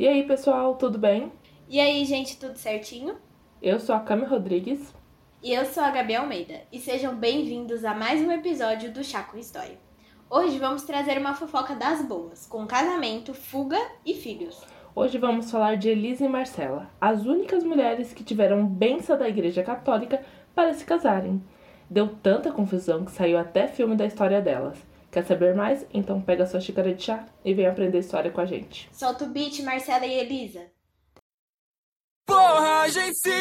E aí, pessoal, tudo bem? E aí, gente, tudo certinho? Eu sou a Cami Rodrigues. E eu sou a Gabi Almeida. E sejam bem-vindos a mais um episódio do Chá com História. Hoje vamos trazer uma fofoca das boas, com casamento, fuga e filhos. Hoje vamos falar de Elisa e Marcela, as únicas mulheres que tiveram benção da Igreja Católica para se casarem. Deu tanta confusão que saiu até filme da história delas. Quer saber mais? Então pega sua xícara de chá e vem aprender história com a gente. Solta o beat, Marcela e Elisa. Porra, a gente se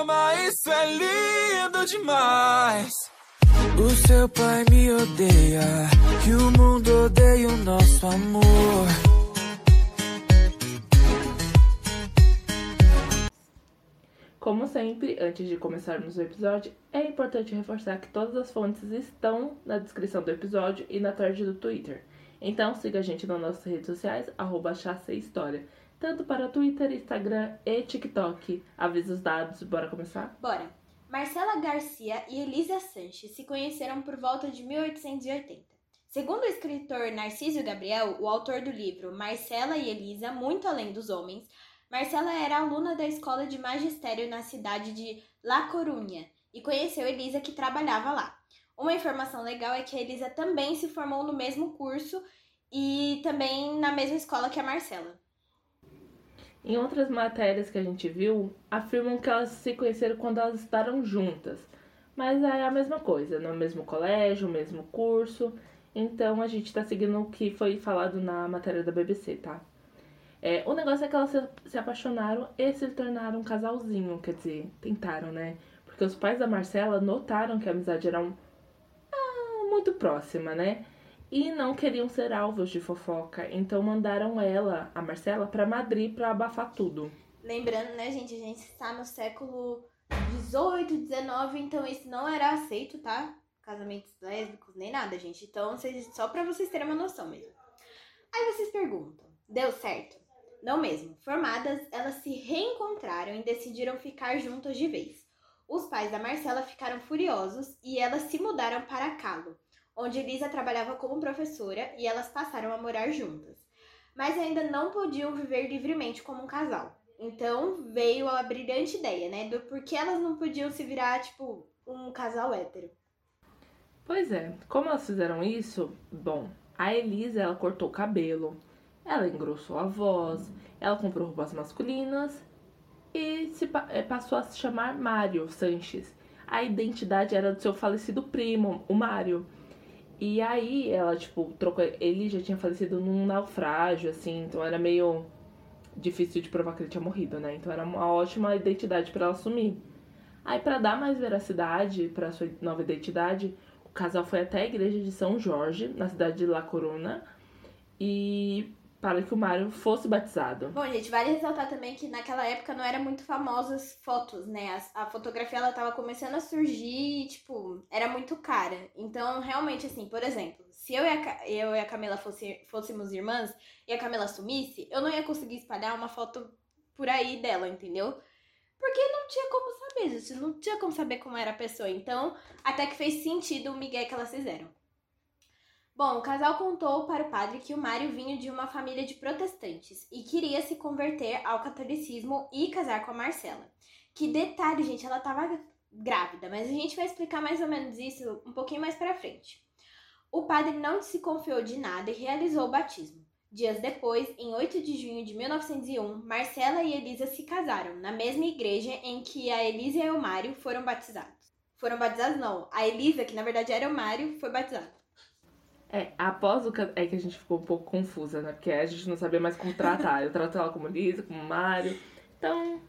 ama, isso é lindo demais. O seu pai me odeia, e o mundo odeia o nosso amor. Como sempre, antes de começarmos o episódio, é importante reforçar que todas as fontes estão na descrição do episódio e na thread do Twitter. Então siga a gente nas nossas redes sociais, arroba História, tanto para Twitter, Instagram e TikTok. Avisa os dados, bora começar? Bora! Marcela Garcia e Elisa Sanches se conheceram por volta de 1880. Segundo o escritor Narciso Gabriel, o autor do livro Marcela e Elisa, Muito Além dos Homens, Marcela era aluna da escola de magistério na cidade de La Coruña e conheceu Elisa que trabalhava lá. Uma informação legal é que a Elisa também se formou no mesmo curso e também na mesma escola que a Marcela. Em outras matérias que a gente viu, afirmam que elas se conheceram quando elas estudaram juntas. Mas é a mesma coisa, no mesmo colégio, mesmo curso. Então a gente tá seguindo o que foi falado na matéria da BBC, tá? É, o negócio é que elas se, se apaixonaram e se tornaram um casalzinho, quer dizer, tentaram, né? Porque os pais da Marcela notaram que a amizade era um, ah, muito próxima, né? E não queriam ser alvos de fofoca, então mandaram ela, a Marcela, para Madrid para abafar tudo. Lembrando, né, gente, a gente está no século 18, 19, então isso não era aceito, tá? Casamentos lésbicos, nem nada, gente. Então, só para vocês terem uma noção mesmo. Aí vocês perguntam, deu certo? Não mesmo. Formadas, elas se reencontraram e decidiram ficar juntas de vez. Os pais da Marcela ficaram furiosos e elas se mudaram para Calo, onde Elisa trabalhava como professora e elas passaram a morar juntas. Mas ainda não podiam viver livremente como um casal. Então veio a brilhante ideia, né, do porquê elas não podiam se virar, tipo, um casal hétero. Pois é, como elas fizeram isso? Bom, a Elisa ela cortou o cabelo, ela engrossou a voz, ela comprou roupas masculinas e se eh, passou a se chamar Mário Sanches. A identidade era do seu falecido primo, o Mário. E aí ela, tipo, trocou. Ele já tinha falecido num naufrágio, assim, então era meio difícil de provar que ele tinha morrido, né? Então era uma ótima identidade para ela assumir. Aí, para dar mais veracidade para sua nova identidade, o casal foi até a igreja de São Jorge, na cidade de La Corona, e para que o Mário fosse batizado. Bom, gente, vale ressaltar também que naquela época não era muito famosas fotos, né? A, a, fotografia ela tava começando a surgir e, tipo, era muito cara. Então, realmente, assim, por exemplo, se eu e a, eu e a Camila fosse, fôssemos irmãs e a Camila sumisse, eu não ia conseguir espalhar uma foto por aí dela, entendeu? Porque não tinha como saber, gente. Não tinha como saber como era a pessoa. Então, até que fez sentido o migué que elas fizeram. Bom, o casal contou para o padre que o Mário vinha de uma família de protestantes e queria se converter ao catolicismo e casar com a Marcela. Que detalhe, gente, ela estava grávida, mas a gente vai explicar mais ou menos isso um pouquinho mais para frente. O padre não se confiou de nada e realizou o batismo. Dias depois, em 8 de junho de 1901, Marcela e Elisa se casaram na mesma igreja em que a Elisa e o Mário foram batizados. Foram batizados não, a Elisa, que na verdade era o Mário, foi batizada. É, após o é que a gente ficou um pouco confusa, né? Porque a gente não sabia mais como tratar. Eu trato ela como Lisa, como Mário. Então,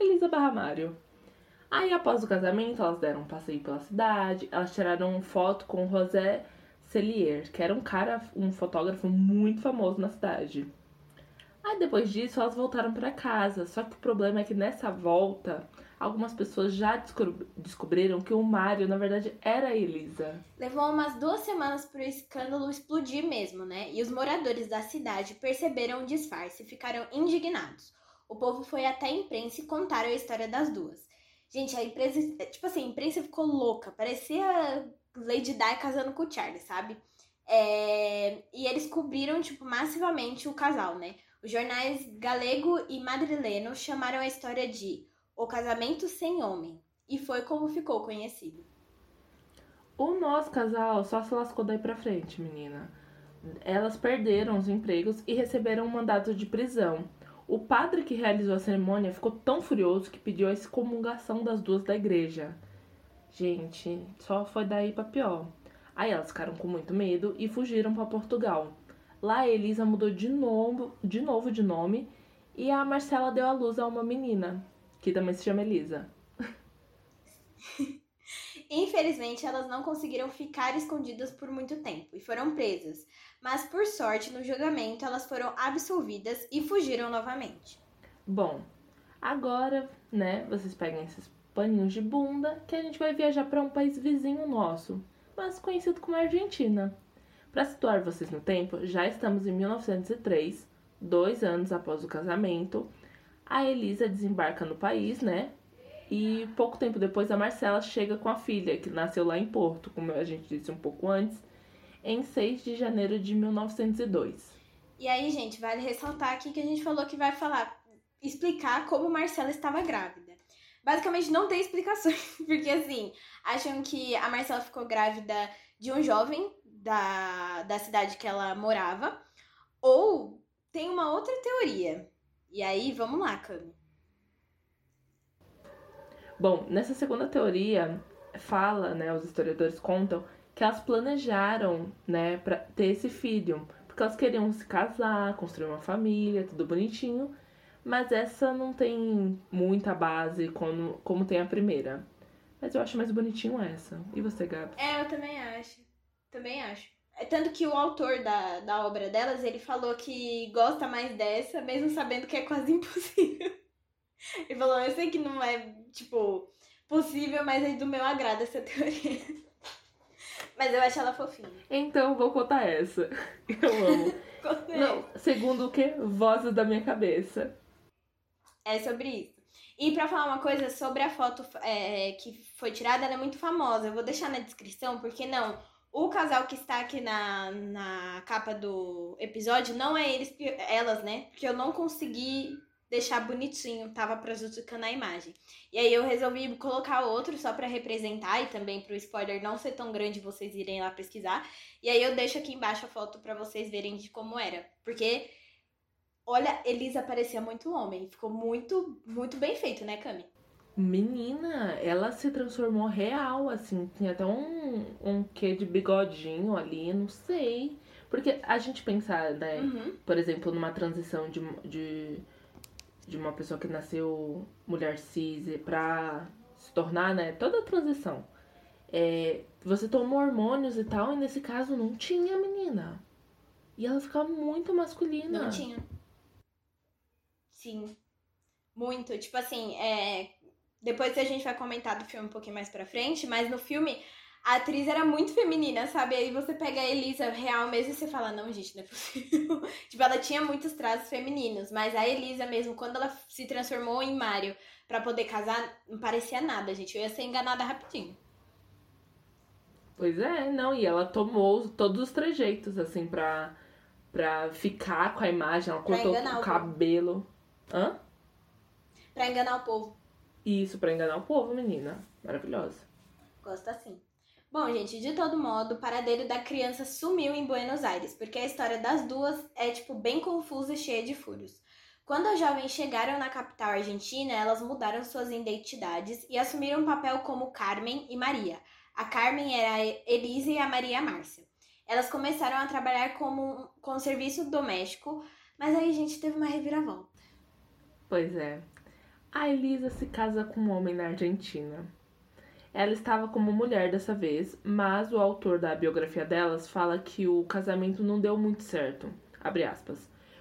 Elisa barra Mário. Aí, após o casamento, elas deram um passeio pela cidade. Elas tiraram foto com José Cellier, que era um cara, um fotógrafo muito famoso na cidade. Aí, depois disso, elas voltaram para casa. Só que o problema é que nessa volta, algumas pessoas já descobriram que o Mário, na verdade, era a Elisa. Levou umas duas semanas para o escândalo explodir mesmo, né? E os moradores da cidade perceberam o disfarce e ficaram indignados. O povo foi até a imprensa e contaram a história das duas. Gente, a imprensa, tipo assim, a imprensa ficou louca. Parecia Lady Di casando com o Charlie, sabe? É... E eles cobriram, tipo, massivamente o casal, né? Os jornais galego e madrileno chamaram a história de O Casamento Sem Homem, e foi como ficou conhecido. O nosso casal só se lascou daí pra frente, menina. Elas perderam os empregos e receberam um mandato de prisão. O padre que realizou a cerimônia ficou tão furioso que pediu a excomungação das duas da igreja. Gente, só foi daí pra pior. Aí elas ficaram com muito medo e fugiram para Portugal. Lá a Elisa mudou de novo, de novo de nome e a Marcela deu à luz a uma menina, que também se chama Elisa. Infelizmente, elas não conseguiram ficar escondidas por muito tempo e foram presas. Mas por sorte, no julgamento, elas foram absolvidas e fugiram novamente. Bom, agora, né, vocês peguem esses paninhos de bunda que a gente vai viajar para um país vizinho nosso, mas conhecido como Argentina. Para situar vocês no tempo, já estamos em 1903, dois anos após o casamento. A Elisa desembarca no país, né? E pouco tempo depois a Marcela chega com a filha, que nasceu lá em Porto, como a gente disse um pouco antes, em 6 de janeiro de 1902. E aí, gente, vale ressaltar aqui que a gente falou que vai falar, explicar como Marcela estava grávida. Basicamente não tem explicações, porque assim, acham que a Marcela ficou grávida de um jovem da, da cidade que ela morava, ou tem uma outra teoria. E aí, vamos lá, Cami. Bom, nessa segunda teoria, fala, né, os historiadores contam que elas planejaram, né, para ter esse filho, porque elas queriam se casar, construir uma família, tudo bonitinho, mas essa não tem muita base como, como tem a primeira. Mas eu acho mais bonitinho essa. E você, Gabi? É, eu também acho. Também acho. É tanto que o autor da, da obra delas, ele falou que gosta mais dessa, mesmo sabendo que é quase impossível. Ele falou, eu sei que não é, tipo, possível, mas é do meu agrado essa teoria. Mas eu acho ela fofinha. Então vou contar essa. Eu amo. não, segundo o que? Vozes da minha cabeça. É sobre isso. E pra falar uma coisa sobre a foto é, que foi tirada, ela é muito famosa. Eu vou deixar na descrição, porque não. O casal que está aqui na, na capa do episódio não é eles, elas, né? Porque eu não consegui deixar bonitinho, tava prejudicando a imagem. E aí eu resolvi colocar outro só para representar e também para o spoiler não ser tão grande vocês irem lá pesquisar. E aí eu deixo aqui embaixo a foto para vocês verem de como era, porque olha, Elisa parecia muito homem, ficou muito muito bem feito, né, Cami? Menina, ela se transformou real, assim, tinha até um, um quê de bigodinho ali, não sei. Porque a gente pensa, né, uhum. por exemplo, numa transição de, de de uma pessoa que nasceu mulher cis pra se tornar, né, toda a transição. É, você toma hormônios e tal, e nesse caso não tinha menina. E ela ficava muito masculina. Não tinha. Sim. Muito. Tipo assim, é... depois a gente vai comentar do filme um pouquinho mais pra frente, mas no filme a atriz era muito feminina, sabe? Aí você pega a Elisa real mesmo e você fala, não, gente, não é possível. tipo, ela tinha muitos traços femininos, mas a Elisa mesmo, quando ela se transformou em Mario para poder casar, não parecia nada, gente. Eu ia ser enganada rapidinho. Pois é, não, e ela tomou todos os trejeitos, assim, pra, pra ficar com a imagem, ela cortou o, o cabelo. Hã? Pra enganar o povo. Isso, pra enganar o povo, menina. Maravilhosa. Gosto assim. Bom, gente, de todo modo, o paradeiro da criança sumiu em Buenos Aires, porque a história das duas é, tipo, bem confusa e cheia de furos. Quando as jovens chegaram na capital argentina, elas mudaram suas identidades e assumiram um papel como Carmen e Maria. A Carmen era a Elisa e a Maria a Márcia. Elas começaram a trabalhar como com serviço doméstico, mas aí a gente teve uma reviravolta. Pois é. A Elisa se casa com um homem na Argentina. Ela estava como mulher dessa vez, mas o autor da biografia delas fala que o casamento não deu muito certo.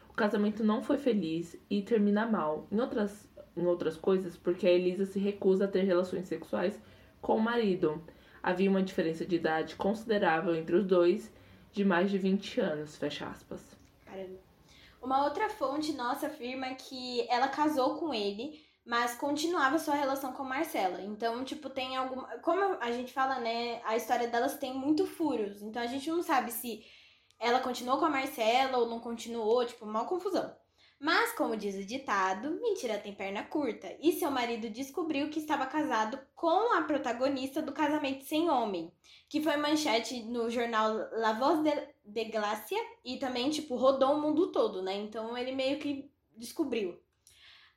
O casamento não foi feliz e termina mal. Em outras, em outras coisas, porque a Elisa se recusa a ter relações sexuais com o marido. Havia uma diferença de idade considerável entre os dois, de mais de 20 anos, fecha aspas. Caramba. Uma outra fonte nossa afirma que ela casou com ele mas continuava sua relação com Marcela. Então, tipo, tem alguma. Como a gente fala, né? A história delas tem muito furos. Então a gente não sabe se ela continuou com a Marcela ou não continuou, tipo, uma confusão. Mas, como diz o ditado, mentira tem perna curta. E seu marido descobriu que estava casado com a protagonista do Casamento Sem Homem, que foi manchete no jornal La Voz de, de Glacia e também, tipo, rodou o mundo todo, né? Então ele meio que descobriu.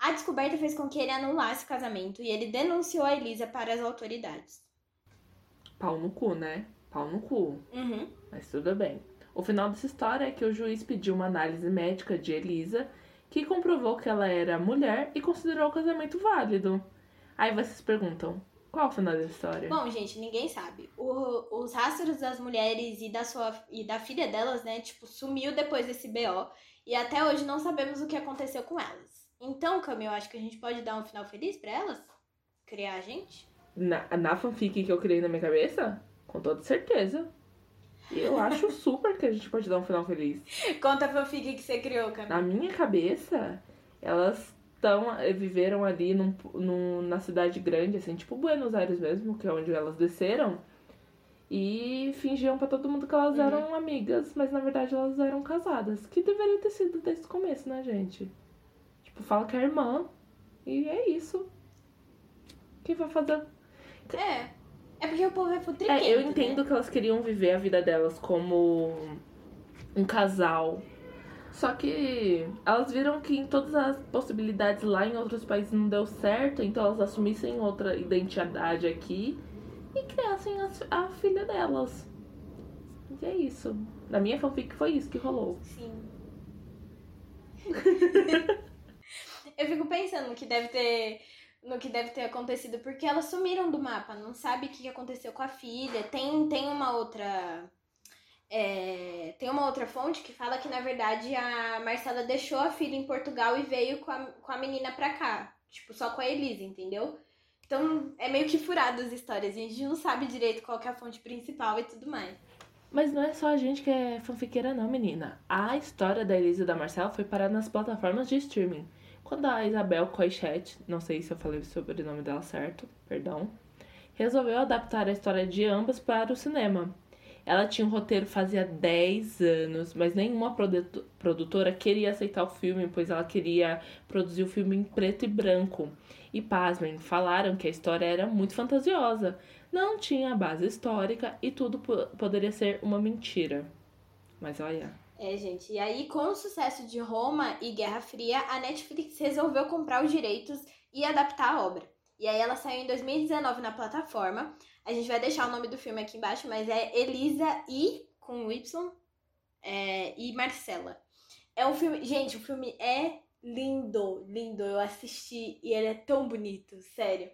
A descoberta fez com que ele anulasse o casamento e ele denunciou a Elisa para as autoridades. Pau no cu, né? Pau no cu. Uhum. Mas tudo bem. O final dessa história é que o juiz pediu uma análise médica de Elisa, que comprovou que ela era mulher e considerou o casamento válido. Aí vocês perguntam, qual o final da história? Bom, gente, ninguém sabe. O- os rastros das mulheres e da sua e da filha delas, né, tipo, sumiu depois desse BO e até hoje não sabemos o que aconteceu com elas. Então, Cami, eu acho que a gente pode dar um final feliz pra elas? Criar a gente? Na, na fanfic que eu criei na minha cabeça? Com toda certeza. Eu acho super que a gente pode dar um final feliz. Conta a fanfic que você criou, Cami. Na minha cabeça, elas estão viveram ali num, num- na cidade grande, assim, tipo Buenos Aires mesmo, que é onde elas desceram. E fingiam pra todo mundo que elas Uhum. eram amigas, mas na verdade elas eram casadas. Que deveria ter sido desde o começo, né, gente? Fala que é irmã. E é isso. Quem vai fazer É. É porque o povo é futriquento, é, eu né? entendo que elas queriam viver a vida delas como um casal. Só que elas viram que em todas as possibilidades lá em outros países não deu certo, então elas assumissem outra identidade aqui e criassem as- a, filha delas. E é isso. Na minha fanfic foi isso que rolou. Sim. eu fico pensando no que deve ter no que deve ter acontecido porque elas sumiram do mapa, não sabe o que aconteceu com a filha. Tem tem uma outra é, tem uma outra fonte que fala que na verdade a Marcela deixou a filha em Portugal e veio com a, com a menina pra cá, tipo só com a Elisa, entendeu? Então é meio que furado as histórias, a gente não sabe direito qual é a fonte principal e tudo mais. Mas não é só a gente que é fanfiqueira, não, menina. A história da Elisa e da Marcela foi parar nas plataformas de streaming. Quando a Isabel Coixet, não sei se eu falei sobre o nome dela certo, perdão, resolveu adaptar a história de ambas para o cinema. Ela tinha um roteiro fazia 10 anos, mas nenhuma produ- produtora queria aceitar o filme, pois ela queria produzir o filme em preto e branco. E pasmem, falaram que a história era muito fantasiosa, não tinha base histórica e tudo po- poderia ser uma mentira. Mas olha, É, gente. E aí, com o sucesso de Roma e Guerra Fria, a Netflix resolveu comprar os direitos e adaptar a obra. E aí ela saiu em 2019 na plataforma. A gente vai deixar o nome do filme aqui embaixo, mas é Elisa e com Y é, e Marcela. É um filme. Gente, o filme é lindo, lindo. Eu assisti e ele é tão bonito, sério.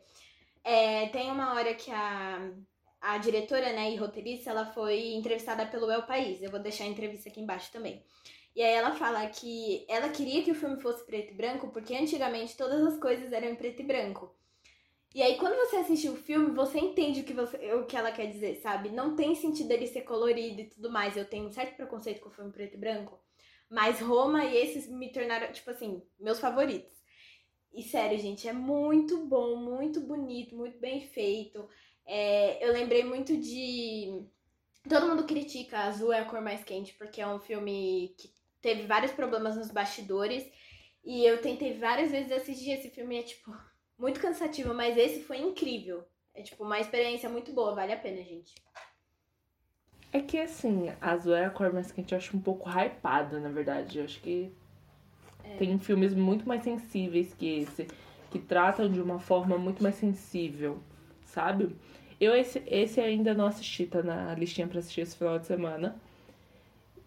É, tem uma hora que a, a diretora, né, e roteirista, ela foi entrevistada pelo El País. Eu vou deixar a entrevista aqui embaixo também. E aí ela fala que ela queria que o filme fosse preto e branco porque antigamente todas as coisas eram em preto e branco. E aí quando você assiste o filme, você entende o que, você, o que ela quer dizer, sabe? Não tem sentido ele ser colorido e tudo mais. Eu tenho um certo preconceito com o filme preto e branco. Mas Roma e esses me tornaram, tipo assim, meus favoritos. E sério, gente, é muito bom, muito bonito, muito bem feito. É, eu lembrei muito de. Todo mundo critica Azul é a cor mais quente, porque é um filme que teve vários problemas nos bastidores. E eu tentei várias vezes assistir esse filme e é, tipo, muito cansativo, mas esse foi incrível. É, tipo, uma experiência muito boa, vale a pena, gente. é que assim, a azul é a cor mais quente, eu acho um pouco hypada, na verdade. Eu acho que tem filmes muito mais sensíveis que esse, que tratam de uma forma muito mais sensível, sabe? Eu esse, esse ainda não assisti, tá na listinha pra assistir esse final de semana.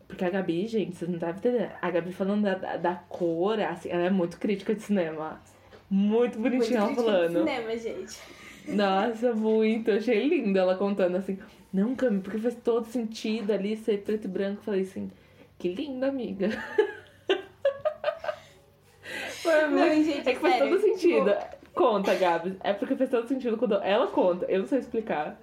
Porque a Gabi, gente, vocês não devem entender. A Gabi falando da, da, da cor, assim, ela é muito crítica de cinema. Muito bonitinha ela crítica de falando. cinema, gente. Nossa, muito. Eu achei lindo ela contando assim. Não, Cami, porque faz todo sentido ali ser preto e branco. Falei assim, que linda, amiga. Foi Não, muito- gente, é que faz sério, todo sentido. tipo- Conta, Gabi. É porque faz todo sentido quando ela conta. Eu não sei explicar.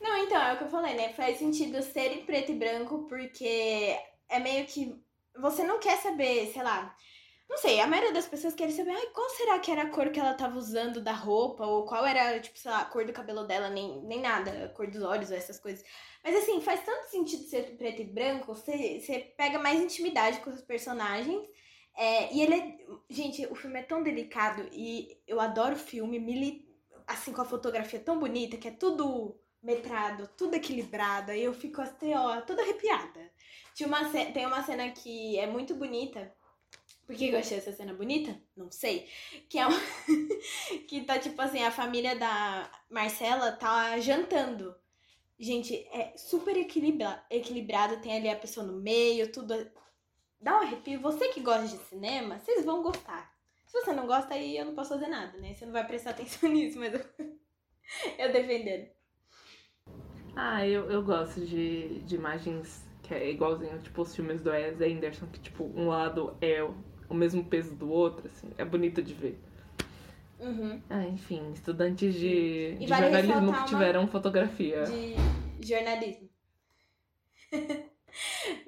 Não, então, é o que eu falei, né? Faz sentido ser em preto e branco porque é meio que. Você não quer saber, sei lá. Não sei, a maioria das pessoas querem saber ai, qual será que era a cor que ela tava usando da roupa, ou qual era, tipo, sei lá, a cor do cabelo dela, nem, nem nada, a cor dos olhos, essas coisas. Mas assim, faz tanto sentido ser preto e branco, você, você pega mais intimidade com os personagens. É, e ele é. Gente, o filme é tão delicado e eu adoro o filme, mili, assim, com a fotografia tão bonita, que é tudo metrado, tudo equilibrado. Aí eu fico assim, ó, toda arrepiada. Tinha uma, tem uma cena que é muito bonita. Por que eu achei essa cena bonita? Não sei. Que é uma... que tá tipo assim, a família da Marcela tá jantando. Gente, é super equilibra... equilibrado, tem ali a pessoa no meio, tudo. Dá um arrepio. Você que gosta de cinema, vocês vão gostar. Se você não gosta, aí eu não posso fazer nada, né? Você não vai prestar atenção nisso, mas eu, eu defendendo. Ah, eu, eu gosto de, de imagens que é igualzinho, tipo, os filmes do Wes Anderson, que, tipo, um lado é o mesmo peso do outro, assim, é bonito de ver. Uhum. Ah, enfim, estudantes de, de jornalismo que tiveram fotografia. De jornalismo.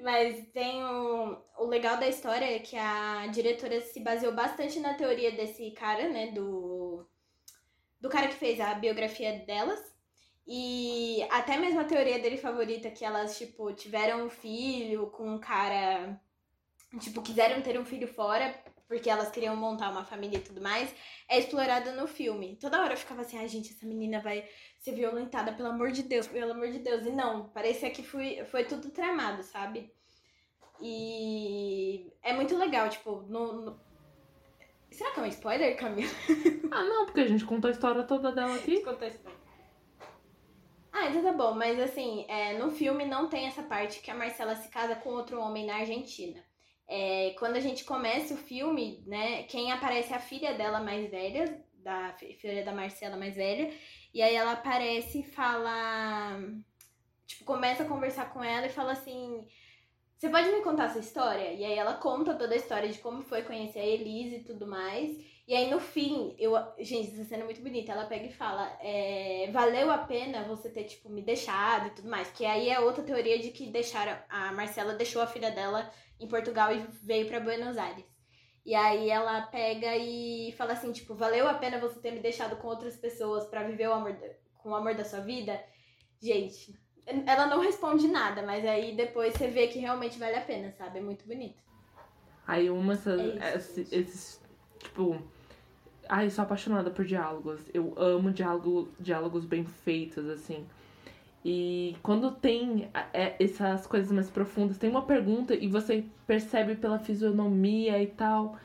Mas tem o, o legal da história é que a diretora se baseou bastante na teoria desse cara, né? Do, do cara que fez a biografia delas. E até mesmo a teoria dele favorita, que elas, tipo, tiveram um filho com um cara. Tipo, quiseram ter um filho fora, porque elas queriam montar uma família e tudo mais, é explorada no filme. Toda hora eu ficava assim, ai ah, gente, essa menina vai ser violentada, pelo amor de Deus, pelo amor de Deus. E não, parecia que foi, foi tudo tramado, sabe? E é muito legal, tipo, no, no... Será que é um spoiler, Camila? Ah, não, porque a gente contou a história toda dela aqui. Contou a história. Ah, então tá bom, mas assim, é, no filme não tem essa parte que a Marcela se casa com outro homem na Argentina. É, quando a gente começa o filme, né, quem aparece é a filha dela mais velha, da filha da Marcela mais velha, e aí ela aparece e fala. Tipo, começa a conversar com ela e fala assim: Você pode me contar essa história? E aí ela conta toda a história de como foi conhecer a Elise e tudo mais. E aí no fim, eu. Gente, essa cena é muito bonita. Ela pega e fala: é, valeu a pena você ter, tipo, me deixado e tudo mais. Que aí é outra teoria de que deixaram. A Marcela deixou a filha dela em Portugal e veio para Buenos Aires. E aí ela pega e fala assim, tipo, valeu a pena você ter me deixado com outras pessoas para viver o amor com o amor da sua vida? Gente, ela não responde nada, mas aí depois você vê que realmente vale a pena, sabe? É muito bonito. Aí uma é esses, esses, tipo, Ai, sou apaixonada por diálogos. Eu amo diálogo, diálogos bem feitos, assim. E quando tem é, essas coisas mais profundas, tem uma pergunta e você percebe pela fisionomia e tal.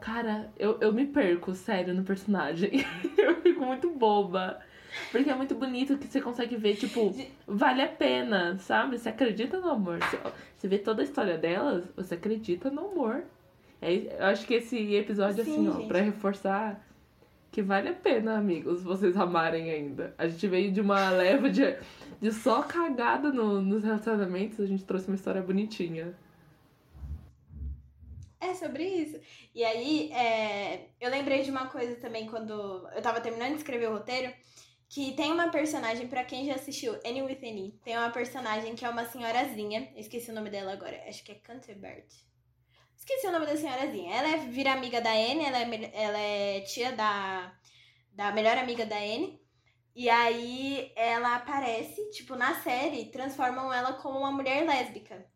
Cara, eu, eu me perco, sério, no personagem. eu fico muito boba. Porque é muito bonito que você consegue ver, tipo, vale a pena, sabe? Você acredita no amor. Você, vê toda a história delas, você acredita no amor. É, eu acho que esse episódio, Sim, assim, ó, gente. pra reforçar que vale a pena, amigos, vocês amarem ainda. A gente veio de uma leva de, de só cagada no, nos relacionamentos, a gente trouxe uma história bonitinha. É sobre isso. E aí, é, eu lembrei de uma coisa também quando eu tava terminando de escrever o roteiro, que tem uma personagem, para quem já assistiu Annie with Annie, tem uma personagem que é uma senhorazinha, esqueci o nome dela agora, acho que é Canterbert. Esqueci o nome da senhorazinha. Ela é, vira amiga da Anne, ela é, ela é tia da, da melhor amiga da Anne. E aí ela aparece, tipo, na série, transformam ela como uma mulher lésbica.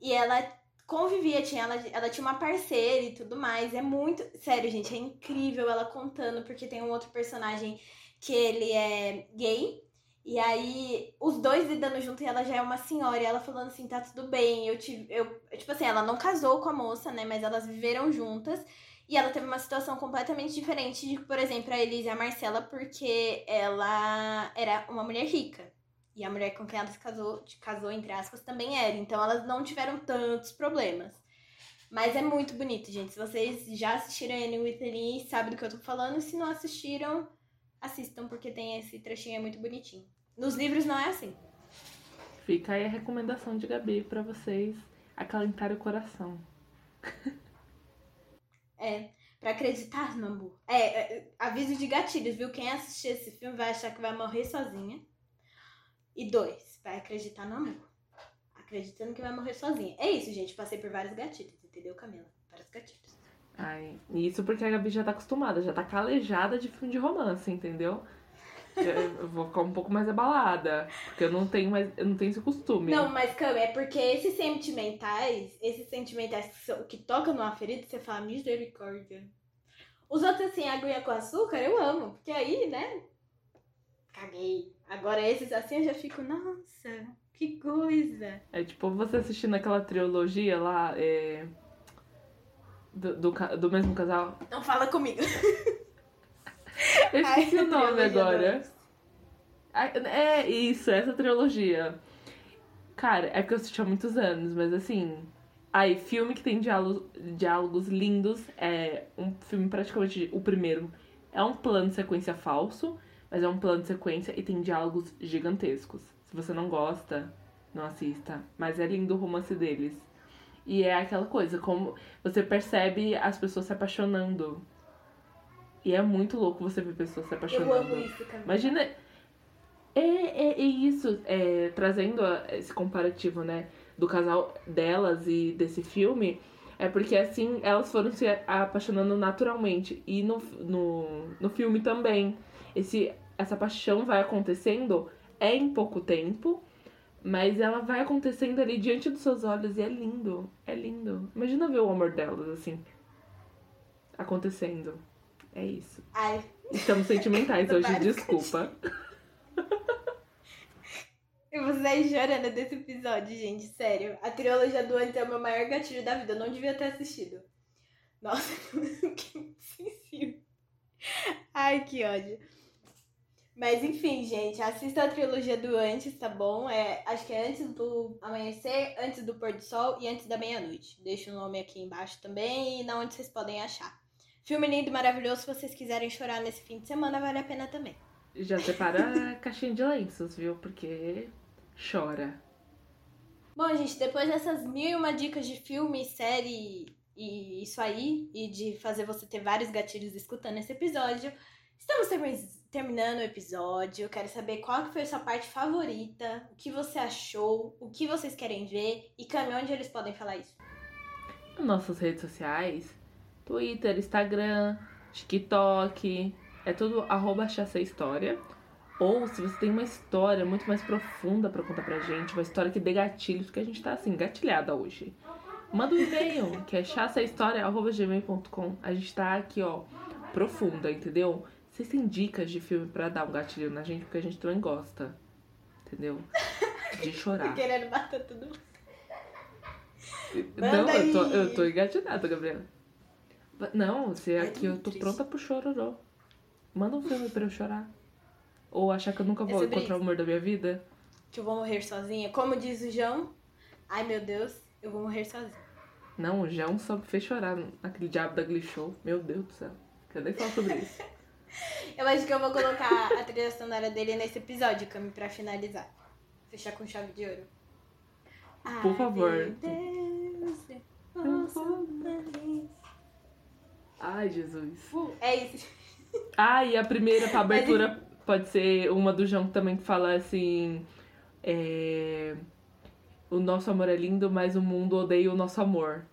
E ela convivia, tinha, ela, ela tinha uma parceira e tudo mais. É muito. Sério, gente, é incrível ela contando, porque tem um outro personagem que ele é gay. E aí, os dois lidando junto e ela já é uma senhora, e ela falando assim, tá tudo bem, eu tive. Eu, tipo assim, ela não casou com a moça, né? Mas elas viveram juntas. E ela teve uma situação completamente diferente de, por exemplo, a Elise e a Marcela, porque ela era uma mulher rica. E a mulher com quem ela se casou, casou, entre aspas, também era. Então elas não tiveram tantos problemas. Mas é muito bonito, gente. Se vocês já assistiram Annie with Annie, sabem do que eu tô falando. Se não assistiram, assistam, porque tem esse trechinho é muito bonitinho. Nos livros não é assim. Fica aí a recomendação de Gabi para vocês acalentar o coração. é, para acreditar no amor. É, é, aviso de gatilhos, viu? Quem assistir esse filme vai achar que vai morrer sozinha. E dois, vai acreditar no amor. Acreditando que vai morrer sozinha. É isso, gente. Passei por vários gatilhos, entendeu, Camila? Vários gatilhos. Ai, isso porque a Gabi já tá acostumada, já tá calejada de filme de romance, entendeu? Eu vou ficar um pouco mais abalada. Porque eu não tenho mais. Eu não tenho esse costume. Não, mas Cami, é porque esses sentimentais, esses sentimentais que, são- que tocam numa ferida, você fala misericórdia. Os outros, assim, aguinha com açúcar, eu amo. Porque aí, né? Caguei. Agora esses assim eu já fico, nossa, que coisa. É tipo você assistindo aquela trilogia lá, é. Do, do, mesmo casal. Não fala comigo. Eu esqueci Ai, o nome agora. É isso, essa trilogia. Cara, é porque eu assisti há muitos anos, mas assim. Aí, filme que tem diálogos, diálogos lindos. É um filme praticamente. O primeiro é um plano de sequência falso, mas é um plano de sequência e tem diálogos gigantescos. Se você não gosta, não assista. Mas é lindo o romance deles. E é aquela coisa, como você percebe as pessoas se apaixonando. E é muito louco você ver pessoas se apaixonando. Eu amo isso, Cami. Imagina. É, é, é isso, é, trazendo esse comparativo, né, do casal delas e desse filme, é porque assim elas foram se apaixonando naturalmente. E no, no, no filme também. Esse, essa paixão vai acontecendo, é em pouco tempo, mas ela vai acontecendo ali diante dos seus olhos e é lindo. É lindo. Imagina ver o amor delas, assim, acontecendo. É isso. Ai, Estamos sentimentais hoje, desculpa. eu vou sair chorando desse episódio, gente, sério. A trilogia do Antes é o meu maior gatilho da vida. Eu não devia ter assistido. Nossa, que sensível. Ai, que ódio. Mas enfim, gente, assista a trilogia do Antes, tá bom? É, acho que é antes do amanhecer, antes do pôr do sol e antes da meia-noite. Deixo o nome aqui embaixo também e na onde vocês podem achar. Filme lindo e maravilhoso, se vocês quiserem chorar nesse fim de semana, vale a pena também. Já separa a caixinha de lenços, viu? Porque chora. Bom, gente, depois dessas mil e uma dicas de filme, série e isso aí, e de fazer você ter vários gatilhos escutando esse episódio, estamos termi- terminando o episódio. Eu quero saber qual que foi a sua parte favorita, o que você achou, o que vocês querem ver e Cami, onde eles podem falar isso? Nossas redes sociais, Twitter, Instagram, TikTok, é tudo arroba História. Ou se você tem uma história muito mais profunda pra contar pra gente, uma história que dê gatilhos, porque a gente tá assim, gatilhada hoje. Manda um e-mail, que é chaceihistoria.gmail.com. A gente tá aqui, ó, profunda, entendeu? Vocês têm dicas de filme pra dar um gatilho na gente, porque a gente também gosta. Entendeu? De chorar. Querendo matar tudo. Não, Manda eu tô, aí. eu tô engatilhada, Gabriela. Não, você Ai, aqui eu tô triste. pronta pro chororô. Manda um filme pra eu chorar. Ou achar que eu nunca É vou sobre encontrar o isso. amor da minha vida. Que eu vou morrer sozinha. Como diz o João, ai meu Deus, eu vou morrer sozinha. Não, o João só me fez chorar naquele diabo da Glee Show. Meu Deus do céu. Quero nem falar sobre isso. Eu acho que eu vou colocar a trilha sonora dele nesse episódio, Cami, pra finalizar. Fechar com chave de ouro. Por Ai, favor. Deus, feliz. Ai, Jesus. É isso. Ah, e a primeira pra abertura pode ser uma do João também que fala assim. É... O nosso amor é lindo, mas o mundo odeia o nosso amor.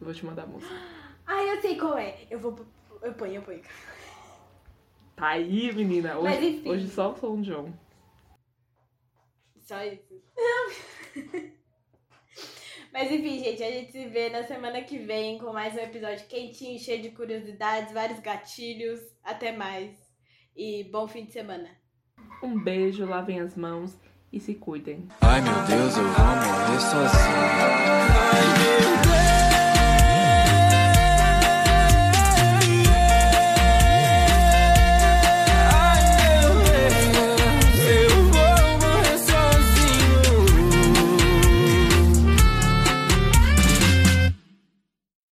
Eu vou te mandar a música. Ai, eu sei qual é. Eu vou. Eu ponho, eu ponho. Tá aí, menina. Mas Hoje, enfim. hoje só o som do João. Só isso. Mas enfim, gente, a gente se vê na semana que vem com mais um episódio quentinho, cheio de curiosidades, vários gatilhos. Até mais. E bom fim de semana. Um beijo, lavem as mãos e se cuidem. Ai meu Deus, eu vou morrer sozinho. Ai meu Deus.